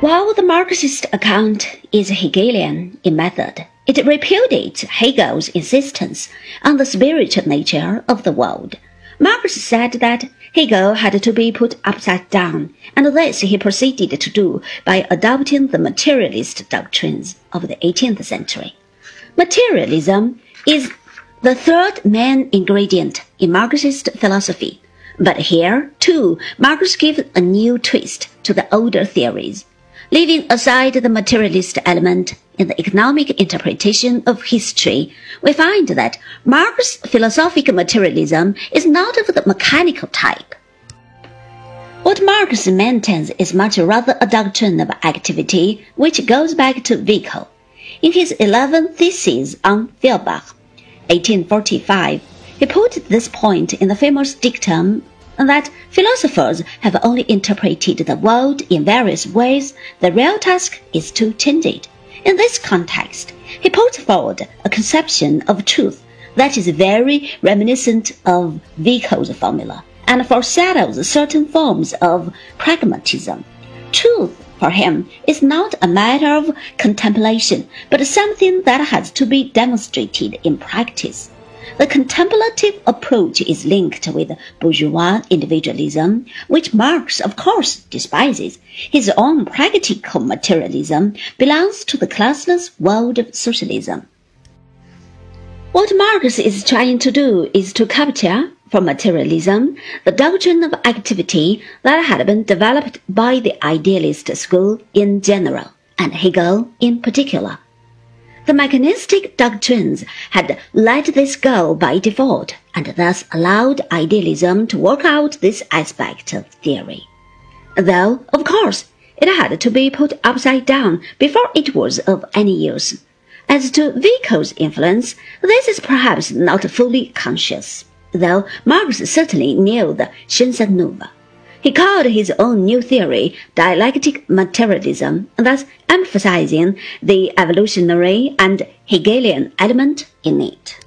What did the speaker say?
While the Marxist account is Hegelian in method, it repudiates Hegel's insistence on the spiritual nature of the world. Marx said that Hegel had to be put upside down, and this he proceeded to do by adopting the materialist doctrines of the 18th century. Materialism is the third main ingredient in Marxist philosophy, but here, too, Marx gives a new twist to the older theories. Leaving aside the materialist element in the economic interpretation of history, we find that Marx's philosophical materialism is not of the mechanical type. What Marx maintains is much rather a doctrine of activity which goes back to Vico. In his 11 Theses on Feuerbach, 1845, he put this point in the famous dictum that philosophers have only interpreted the world in various ways, the real task is to change it. In this context, he puts forward a conception of truth that is very reminiscent of Vico's formula and foreshadows certain forms of pragmatism. Truth, for him, is not a matter of contemplation, but something that has to be demonstrated in practice. The contemplative approach is linked with bourgeois individualism, which Marx, of course, despises. His own practical materialism belongs to the classless world of socialism. What Marx is trying to do is to capture from materialism the doctrine of activity that had been developed by the idealist school in general, and Hegel in particular. The mechanistic doctrines had let this go by default and thus allowed idealism to work out this aspect of theory. Though, of course, it had to be put upside down before it was of any use. As to Vico's influence, this is perhaps not fully conscious, though Marx certainly knew the scienza nuova. He called his own new theory dialectic materialism, thus emphasizing the evolutionary and Hegelian element in it.